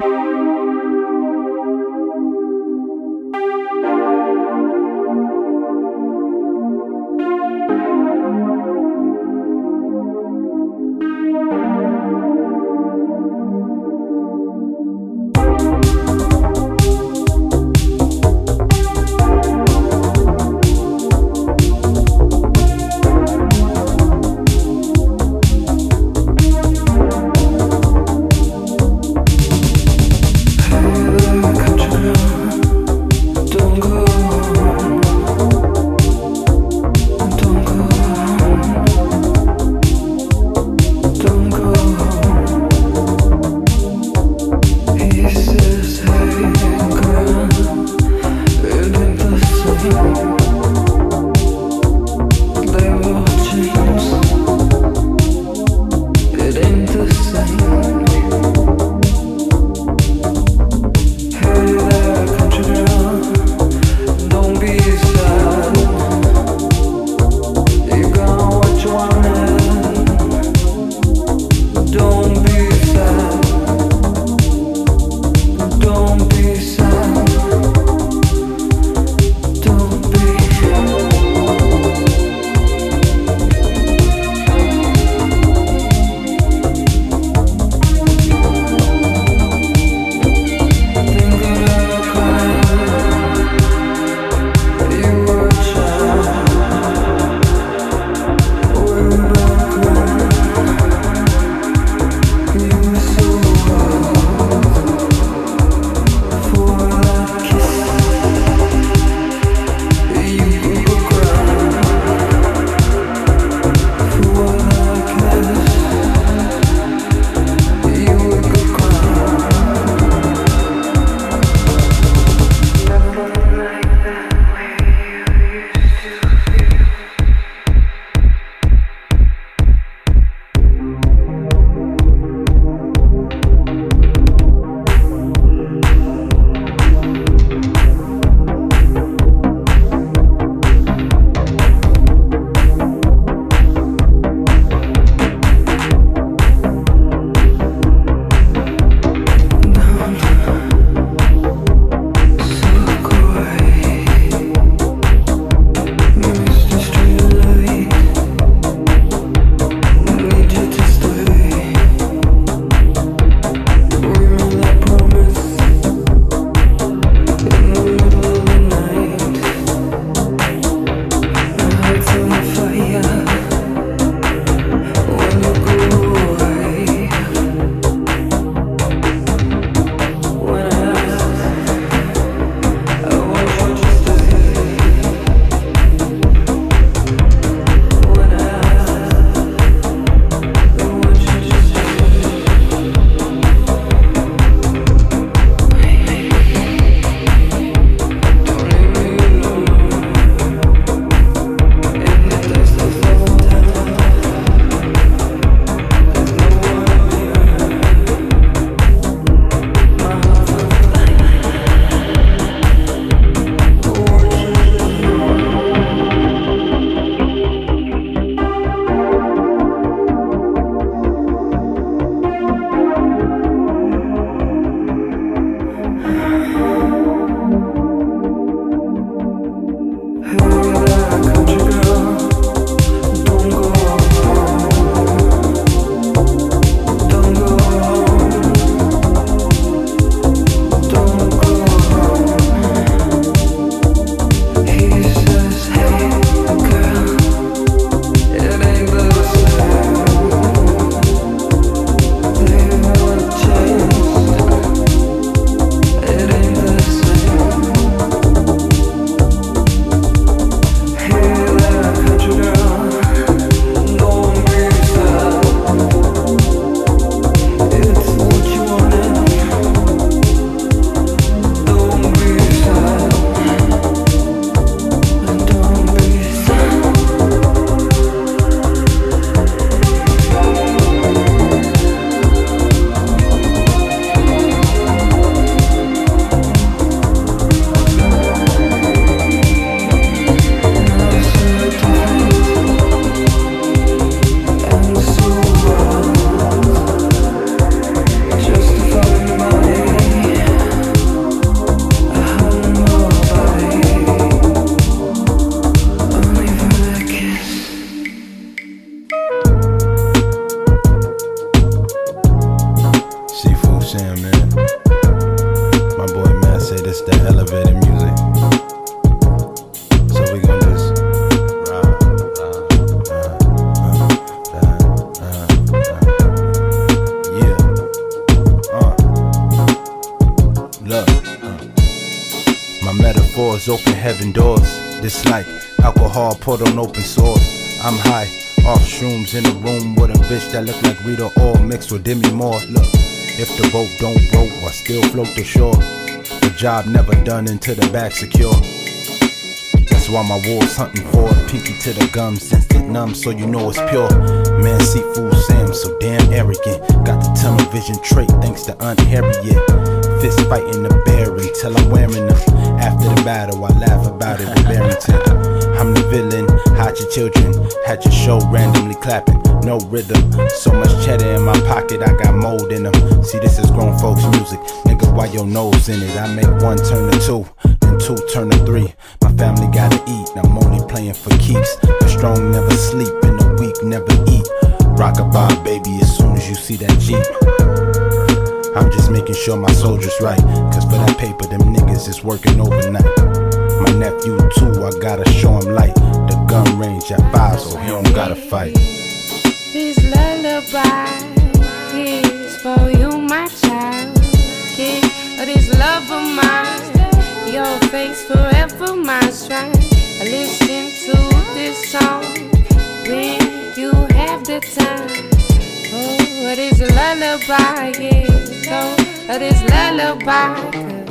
Música This the elevated music. So we gon' just ride. Yeah. Uh. Look. uh. My metaphors open heaven doors. This like alcohol poured on open source. I'm high, off shrooms in a room with a bitch that look like Rita Ora mixed with Demi Moore. Look, if the boat don't roll, I still float to shore. Job never done until the back secure. That's why my wolves hunting for it. Pinky to the gums, instant numb, so you know it's pure. Man, seafood Sam, so damn arrogant. Got the tunnel vision trait thanks to Aunt Harriet. Fist fighting the bear until I'm wearing them. After the battle, I laugh about it with Barrington. I'm the villain, hide your children. Had your show randomly clapping, no rhythm. So much cheddar in my pocket, I got mold in them. See, this is grown folks' music. Nigga, why your nose in it? I make one turn to two, then two turn to three. My family gotta eat, I'm only playing for keeps. The strong never sleep, and the weak never eat. Rock a Rockabye, baby, as soon as you see that Jeep. I'm just making sure my soldiers right. Cause for that paper, them niggas is working overnight. My nephew, too, I gotta show him light. The gun range at five, so he don't gotta fight. This lullaby is for you, my child. Yeah, oh, this love of mine, your face forever my shrine. I listen to this song when you have the time. Oh, it is a lullaby, yeah. So, it is lullaby.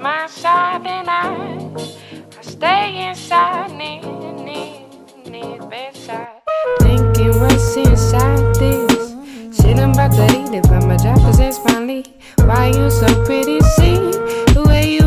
My side, and I, stay inside, need, near, near bedside. Thinking what's inside this. Chilling about to eat it, but my job is finally. Why you so pretty? See the way you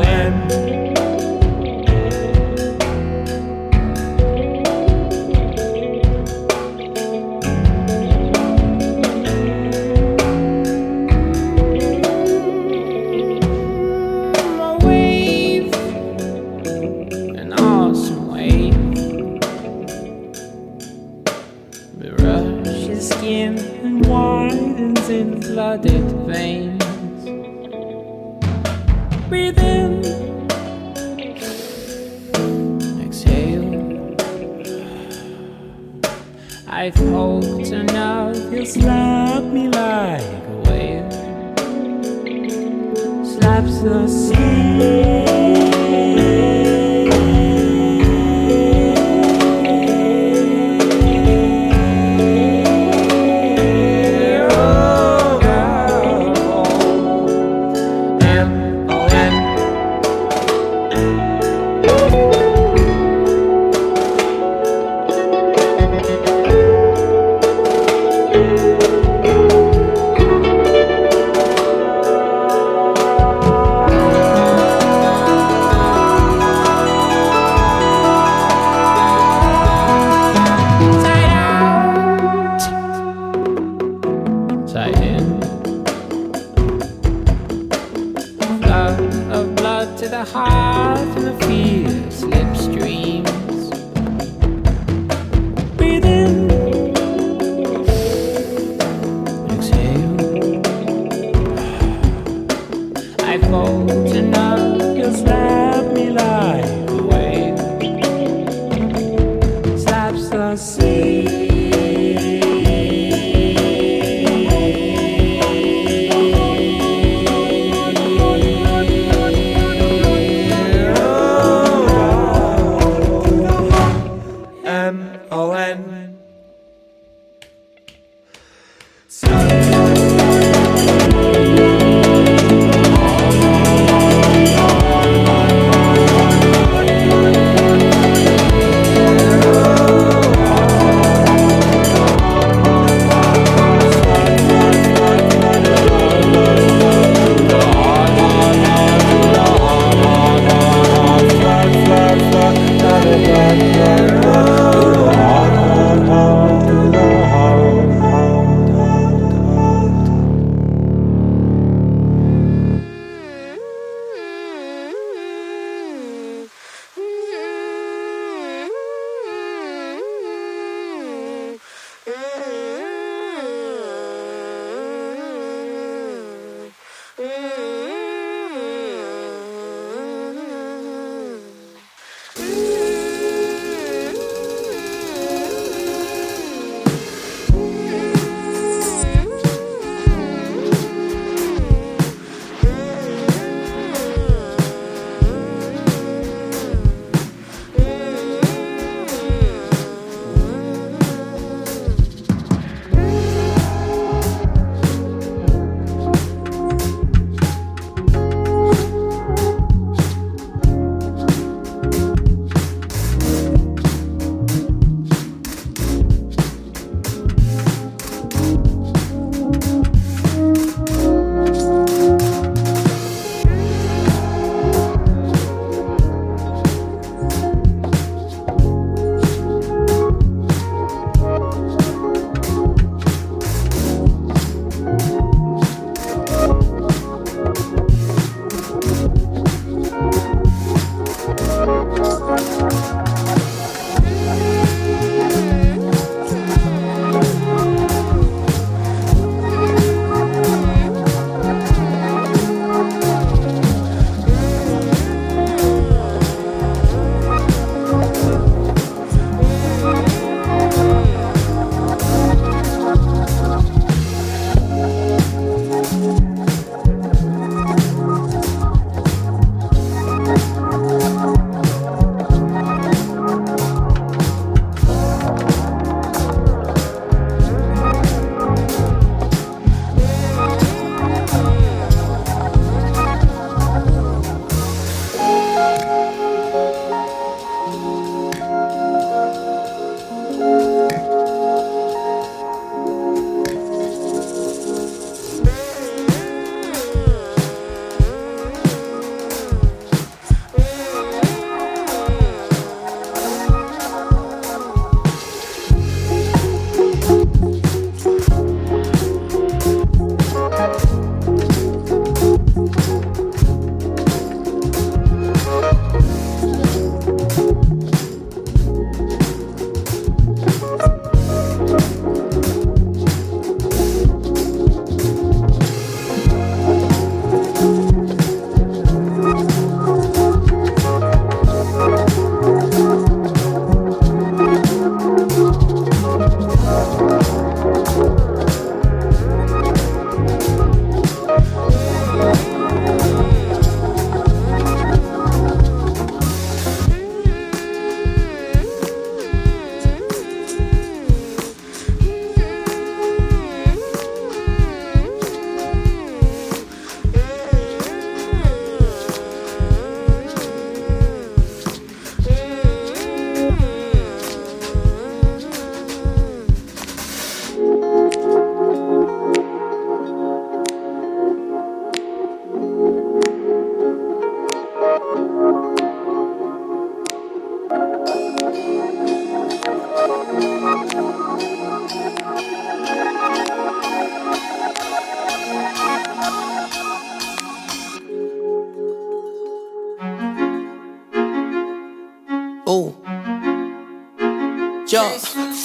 end.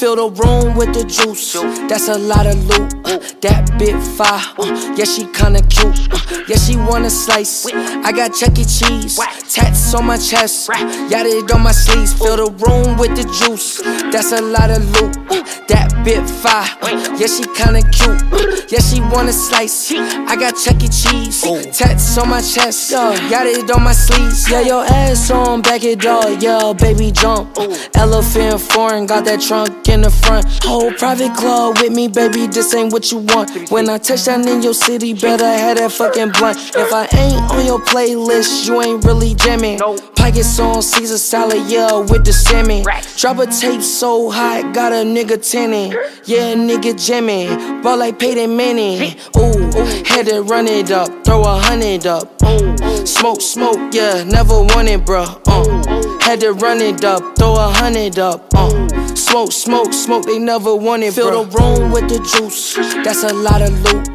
Fill the room with the juice. That's a lot of loot. Uh, that bit fire. Uh, yeah, she kinda cute. Uh, yeah, she wanna slice. I got Chuck E. Cheese. Tats on my chest. Got on my sleeves. Fill the room with the juice. That's a lot of loot. That bit fire. Yeah, she kinda cute. Yeah, she wanna slice. I got Chuck E. Cheese. Oh. Tats on my chest. Got it on my sleeves. Yeah, your ass on back it up. Yeah, baby jump. Oh. Elephant foreign. Got that trunk in the front. Whole private club with me, baby, this ain't what you want. When I touch down in your city, better have that fucking blunt. If I ain't on your playlist, you ain't really jamming. Pockets on Caesar salad, yeah, with the salmon. Drop a tape so hot, got a nigga tinning. Yeah, nigga jamming. Ball like Peyton Manning. Ooh, had to run it up, throw a hundred up. Ooh, Smoke, smoke, yeah, never wanted, bruh. Uh, had to run it up, throw a hundred up. Uh, smoke, smoke, smoke, they never wanted, Fill the room with the juice, that's a lot of loot.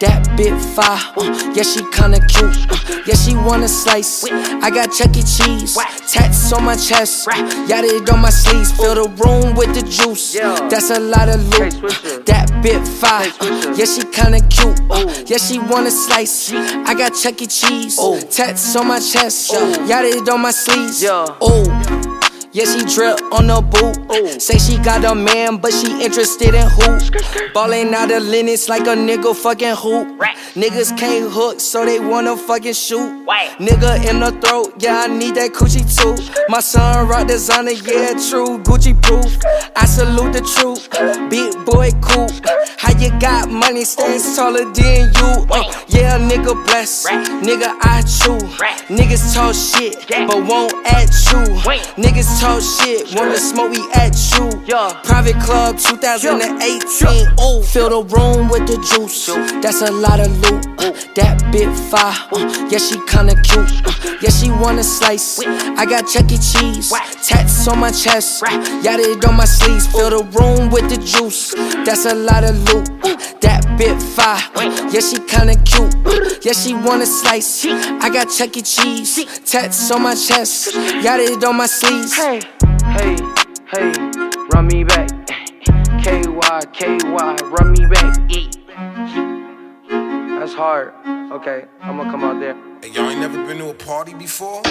That bit fire, uh, yeah, she kinda cute. Uh, yeah, she wanna slice. I got Chuck E. Cheese, tats on my chest. Got it on my sleeves, fill the room with the juice. That's a lot of loot. That bit fire. Yeah, she kinda cute. Uh, yeah, she wanna slice. I got Chuck E. Cheese. Tats on my chest. It on my sleeves. Oh. Yeah, she drip on the boot. Say she got a man, but she interested in who? Ballin' out of Linux like a nigga fucking hoop. Niggas can't hook, so they wanna fucking shoot. Nigga in the throat, yeah, I need that coochie too. My son rock designer, yeah, true, Gucci proof. I salute the truth, big boy cool. How you got money, stands taller than you? Uh, yeah, nigga bless, nigga I chew. Niggas talk shit, but won't at you. Niggas talk shit, wanna smoke, we at you. Yeah. Private club 2018. Oh, fill the room with the juice. That's a lot of loot. Uh, that bit fire. Uh, yeah, she kinda cute. Uh, yeah, she wanna slice. I got Chuck E. Cheese. Tats on my chest. It on my sleeves. Fill the room with the juice. That's a lot of loot. That bit fire. Yeah, she kinda cute. Yeah, she wanna slice. I got Chuck E. Cheese. Tats on my chest. Got it on my sleeves. Hey, hey, hey, run me back. KY, KY, run me back. That's hard. Okay, I'm gonna come out there. Hey, y'all ain't never been to a party before?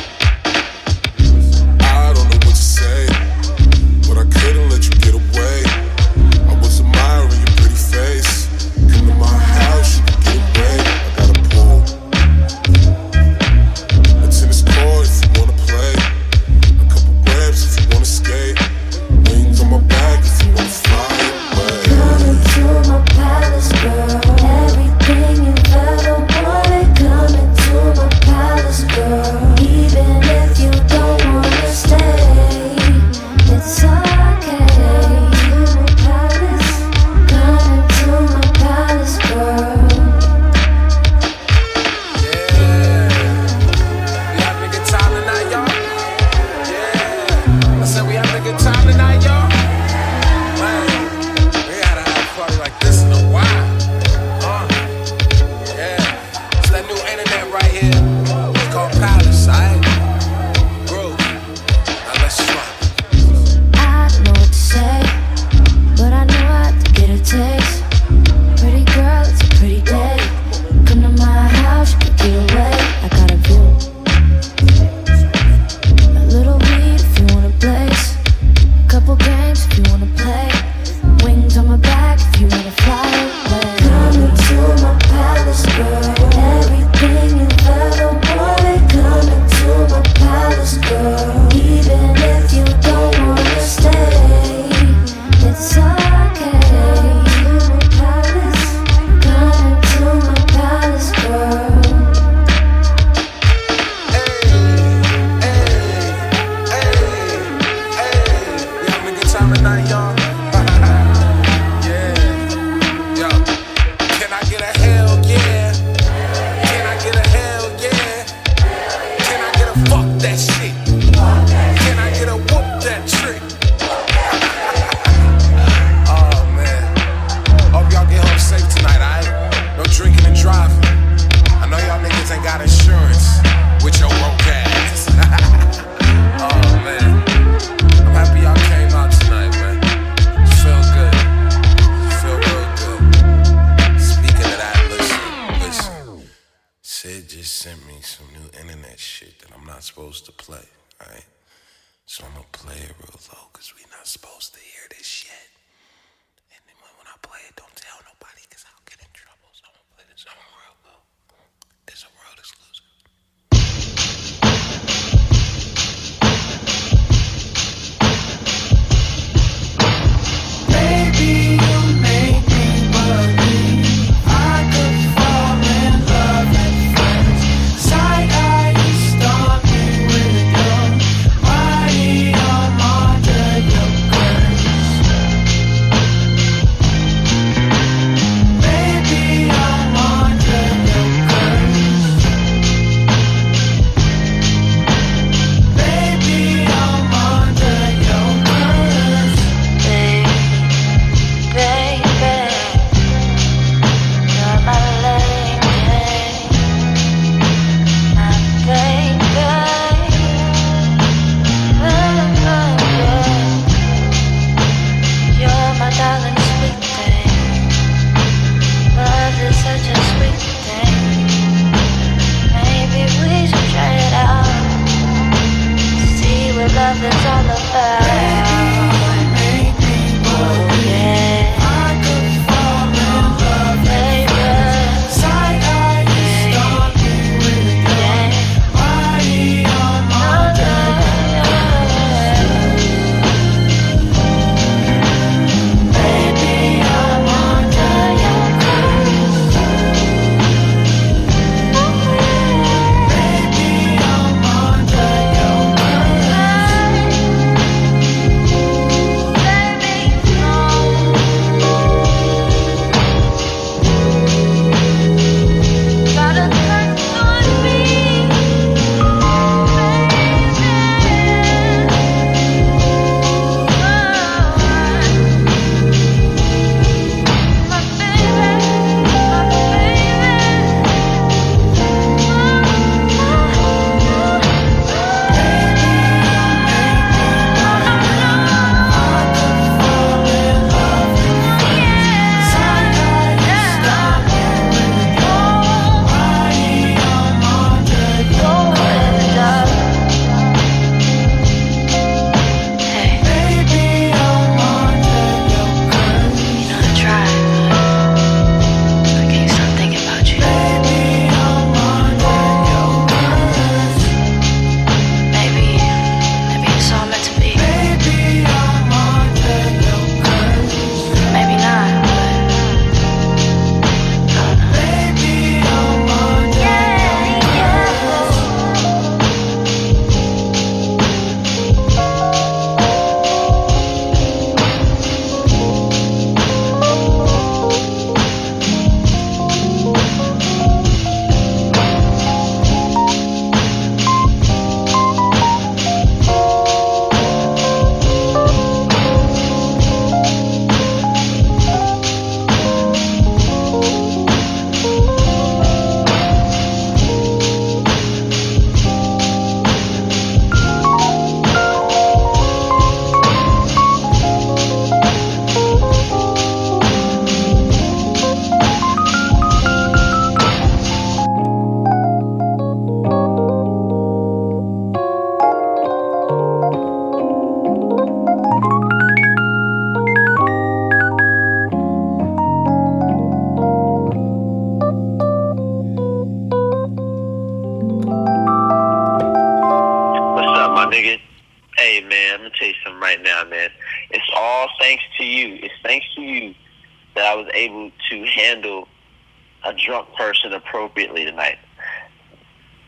Tonight.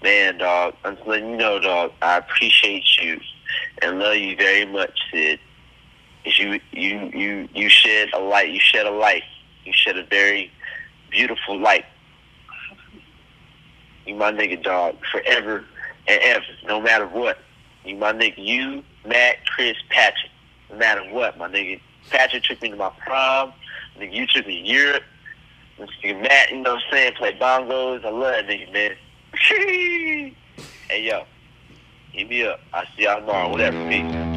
Man, dog, I'm just letting you know, dog, I appreciate you and love you very much, Sid. You, you, you, you shed a light. You shed a light. You shed a very beautiful light. You my nigga, dog, forever and ever, no matter what. You my nigga, you, Matt, Chris, Patrick, no matter what, my nigga. Patrick took me to my prom. Nigga, you took me to Europe. This nigga Matt, you know what I'm saying, play bongos. I love that nigga, man. hey, yo, hit me up. I'll see y'all tomorrow, whatever. Peace.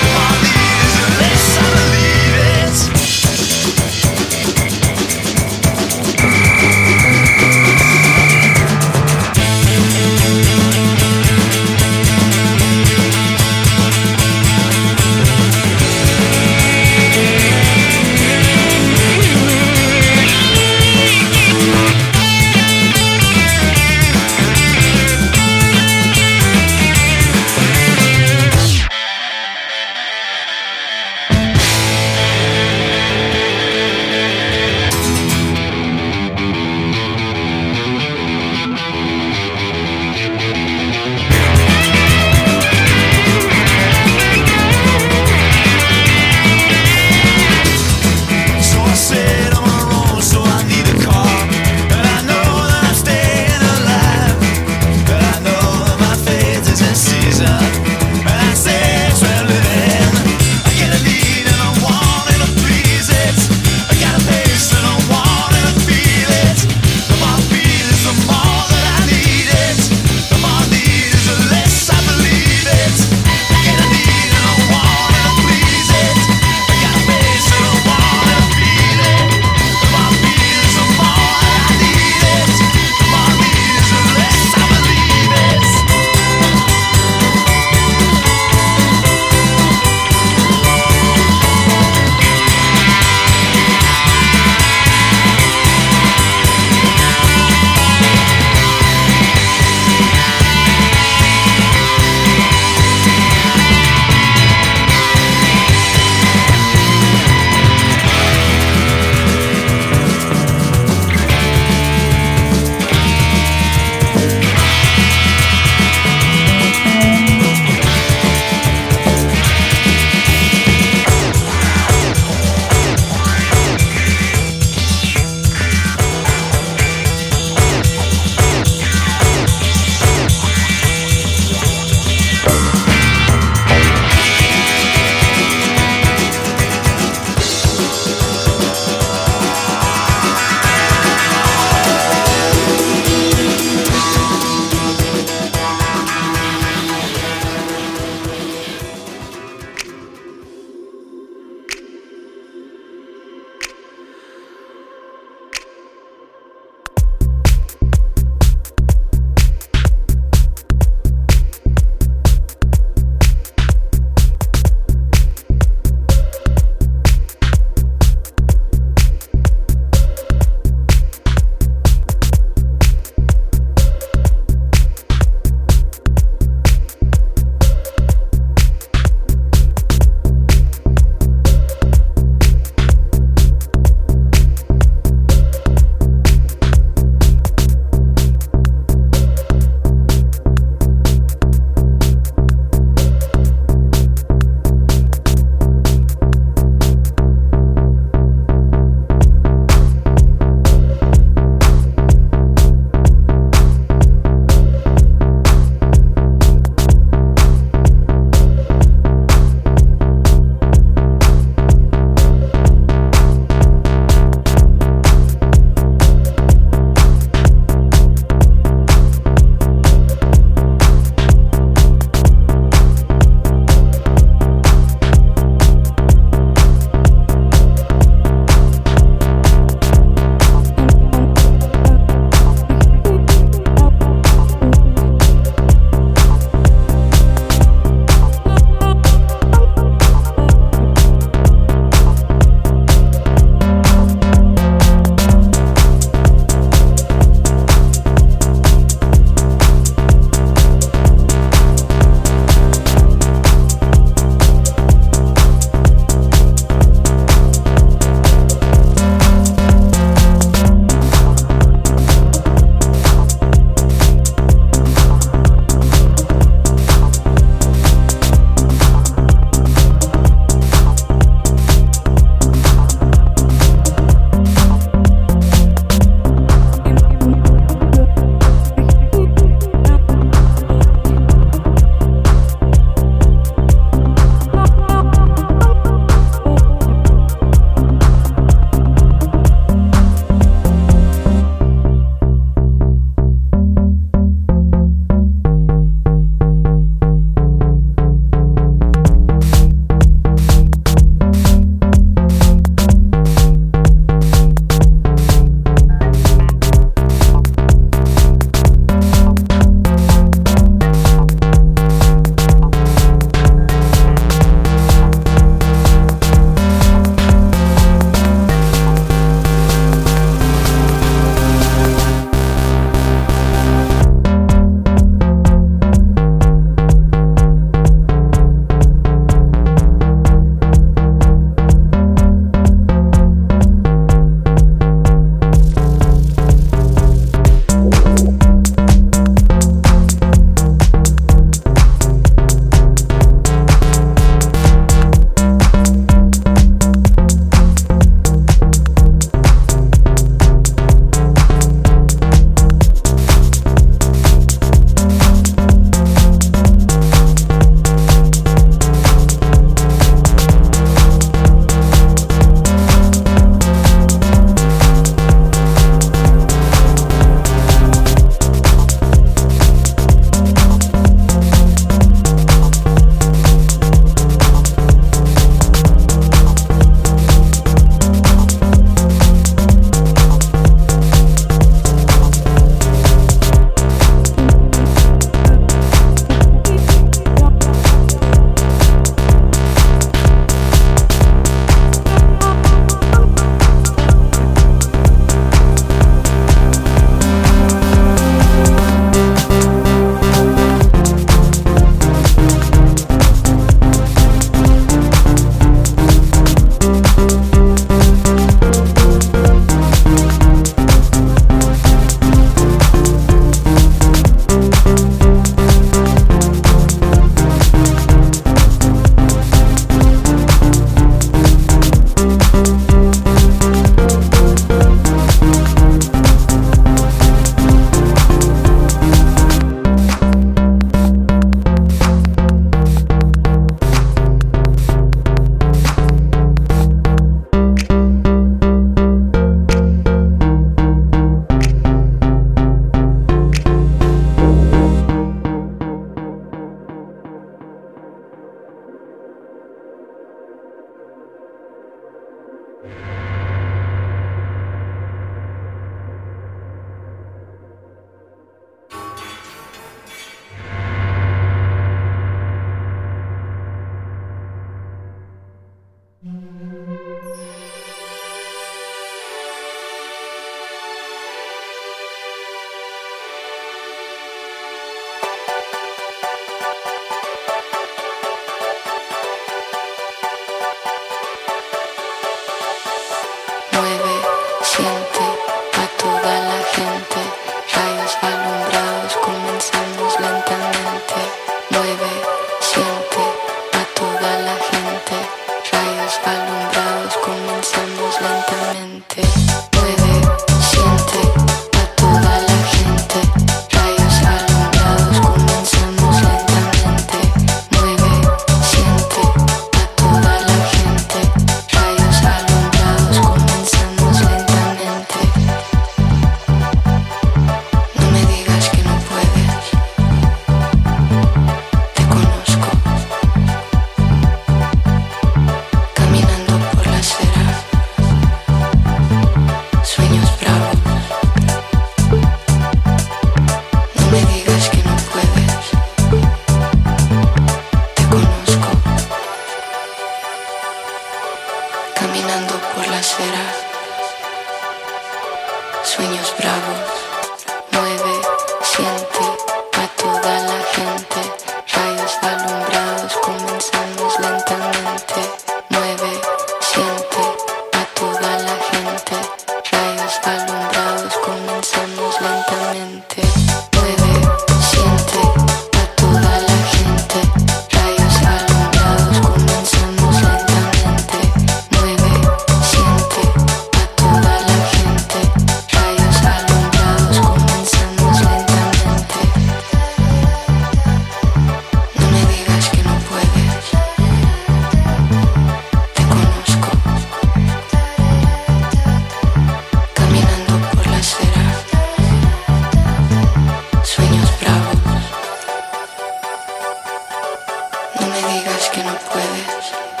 digas que no puedes.